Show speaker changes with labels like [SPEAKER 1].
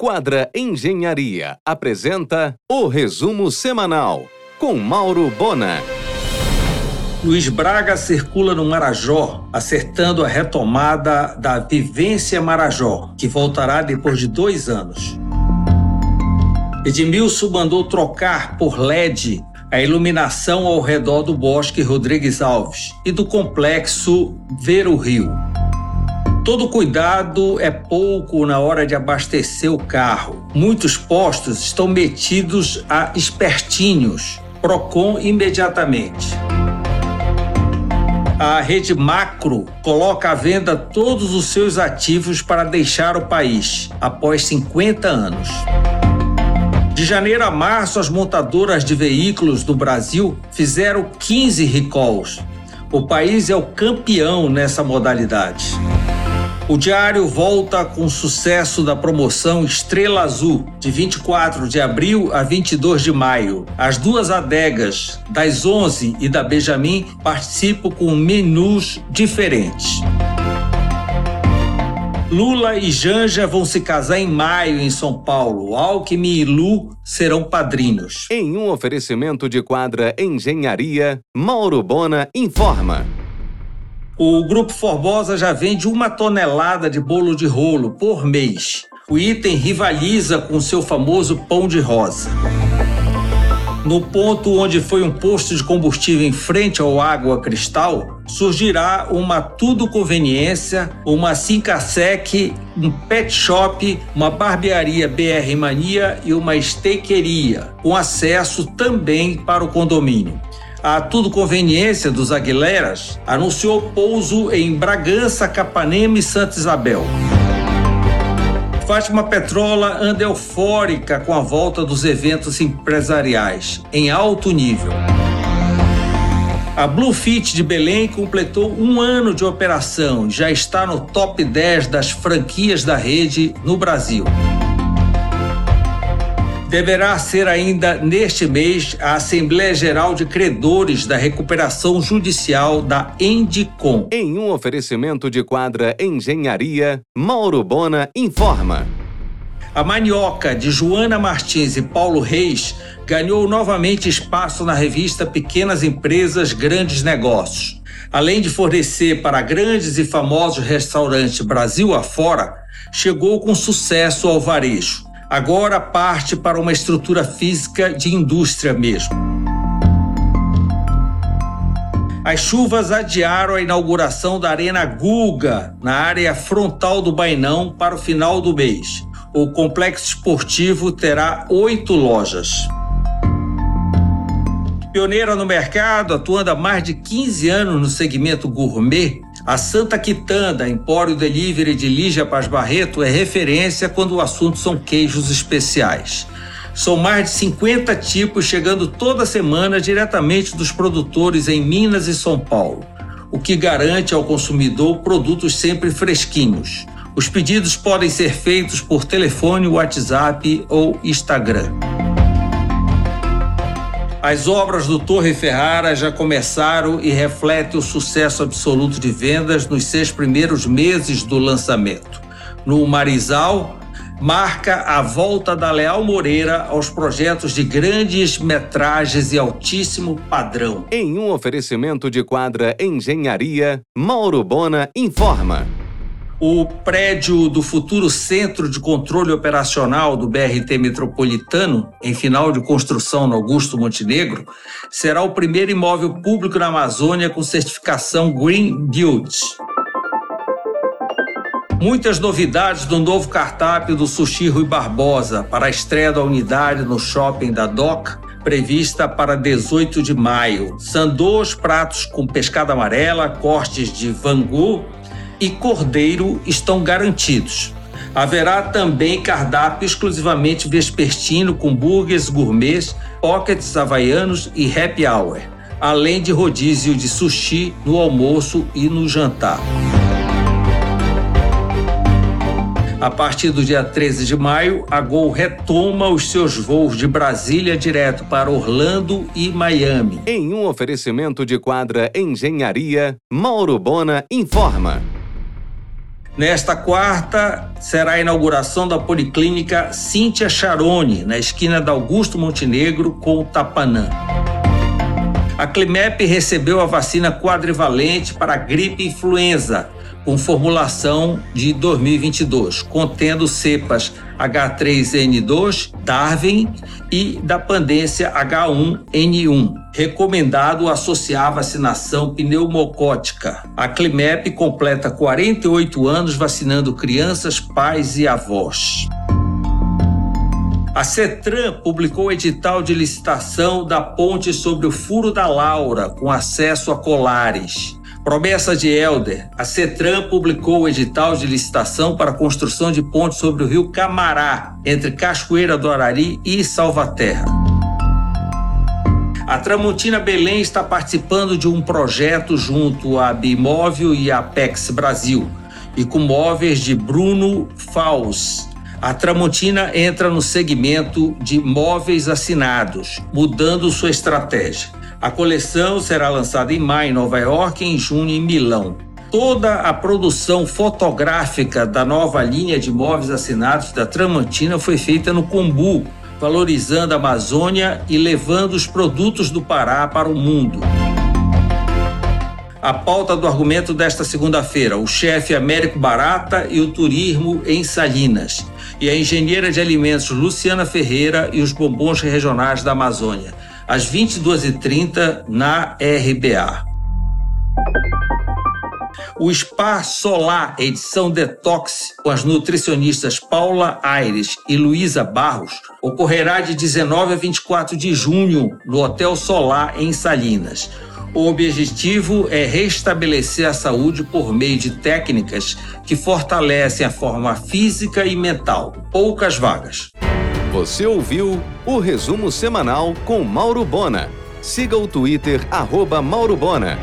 [SPEAKER 1] Quadra Engenharia apresenta o resumo semanal com Mauro Bona.
[SPEAKER 2] Luiz Braga circula no Marajó, acertando a retomada da Vivência Marajó, que voltará depois de dois anos. Edmilson mandou trocar por LED a iluminação ao redor do Bosque Rodrigues Alves e do complexo Ver o Rio. Todo cuidado é pouco na hora de abastecer o carro. Muitos postos estão metidos a espertinhos. Procon imediatamente. A rede Macro coloca à venda todos os seus ativos para deixar o país após 50 anos. De janeiro a março, as montadoras de veículos do Brasil fizeram 15 recalls. O país é o campeão nessa modalidade. O Diário volta com o sucesso da promoção Estrela Azul, de 24 de abril a 22 de maio. As duas adegas, das 11 e da Benjamin, participam com menus diferentes. Lula e Janja vão se casar em maio em São Paulo. Alckmin e Lu serão padrinhos.
[SPEAKER 1] Em um oferecimento de quadra Engenharia, Mauro Bona informa.
[SPEAKER 2] O Grupo Formosa já vende uma tonelada de bolo de rolo por mês. O item rivaliza com seu famoso pão de rosa. No ponto onde foi um posto de combustível em frente ao Água Cristal, surgirá uma Tudo Conveniência, uma Sincasec, um pet shop, uma barbearia BR Mania e uma estequeria, com acesso também para o condomínio a tudo conveniência dos Aguileras, anunciou pouso em Bragança, Capanema e Santa Isabel. Fátima Petrola anda eufórica com a volta dos eventos empresariais, em alto nível. A Bluefit de Belém completou um ano de operação e já está no top 10 das franquias da rede no Brasil. Deverá ser ainda neste mês a Assembleia Geral de Credores da Recuperação Judicial da Endicom.
[SPEAKER 1] Em um oferecimento de quadra Engenharia, Mauro Bona informa.
[SPEAKER 2] A manioca de Joana Martins e Paulo Reis ganhou novamente espaço na revista Pequenas Empresas Grandes Negócios. Além de fornecer para grandes e famosos restaurantes Brasil afora, chegou com sucesso ao varejo agora parte para uma estrutura física de indústria mesmo. As chuvas adiaram a inauguração da Arena Guga, na área frontal do Bainão, para o final do mês. O complexo esportivo terá oito lojas. Pioneira no mercado, atuando há mais de 15 anos no segmento gourmet, a Santa Quitanda, Empório Delivery de Lígia Paz Barreto, é referência quando o assunto são queijos especiais. São mais de 50 tipos chegando toda semana diretamente dos produtores em Minas e São Paulo, o que garante ao consumidor produtos sempre fresquinhos. Os pedidos podem ser feitos por telefone, WhatsApp ou Instagram. As obras do Torre Ferrara já começaram e refletem o sucesso absoluto de vendas nos seis primeiros meses do lançamento. No Marizal, marca a volta da Leal Moreira aos projetos de grandes metragens e altíssimo padrão.
[SPEAKER 1] Em um oferecimento de quadra Engenharia, Mauro Bona informa.
[SPEAKER 2] O prédio do futuro Centro de Controle Operacional do BRT Metropolitano, em final de construção no Augusto Montenegro, será o primeiro imóvel público na Amazônia com certificação Green Build. Muitas novidades do novo cardápio do Sushi Rui Barbosa para a estreia da unidade no shopping da DOC, prevista para 18 de maio. São dois pratos com pescada amarela, cortes de vangu e cordeiro estão garantidos. Haverá também cardápio exclusivamente vespertino com burgers gourmets, pockets havaianos e happy hour, além de rodízio de sushi no almoço e no jantar. A partir do dia 13 de maio, a Gol retoma os seus voos de Brasília direto para Orlando e Miami.
[SPEAKER 1] Em um oferecimento de quadra Engenharia, Mauro Bona informa.
[SPEAKER 2] Nesta quarta, será a inauguração da Policlínica Cíntia Charone, na esquina da Augusto Montenegro com o Tapanã. A Climep recebeu a vacina quadrivalente para gripe influenza, com formulação de 2022, contendo cepas H3N2, Darwin e da pandência H1N1. Recomendado associar vacinação pneumocótica. A Climep completa 48 anos vacinando crianças, pais e avós. A CETRAN publicou o edital de licitação da ponte sobre o Furo da Laura, com acesso a colares. Promessa de Helder. A CETRAN publicou o edital de licitação para a construção de ponte sobre o rio Camará, entre Cachoeira do Arari e Salvaterra. A Tramontina Belém está participando de um projeto junto à Bimóvel e a Apex Brasil e com móveis de Bruno Faus, a Tramontina entra no segmento de móveis assinados, mudando sua estratégia. A coleção será lançada em maio em Nova York e em junho em Milão. Toda a produção fotográfica da nova linha de móveis assinados da Tramontina foi feita no Combu, valorizando a Amazônia e levando os produtos do Pará para o mundo. A pauta do argumento desta segunda-feira: o chefe Américo Barata e o turismo em Salinas e a engenheira de alimentos Luciana Ferreira e os bombons regionais da Amazônia, às 22h30 na RBA. O Spa Solar, edição Detox, com as nutricionistas Paula Aires e Luísa Barros, ocorrerá de 19 a 24 de junho no Hotel Solar, em Salinas. O objetivo é restabelecer a saúde por meio de técnicas que fortalecem a forma física e mental. Poucas vagas.
[SPEAKER 1] Você ouviu o resumo semanal com Mauro Bona. Siga o Twitter, arroba Mauro Bona.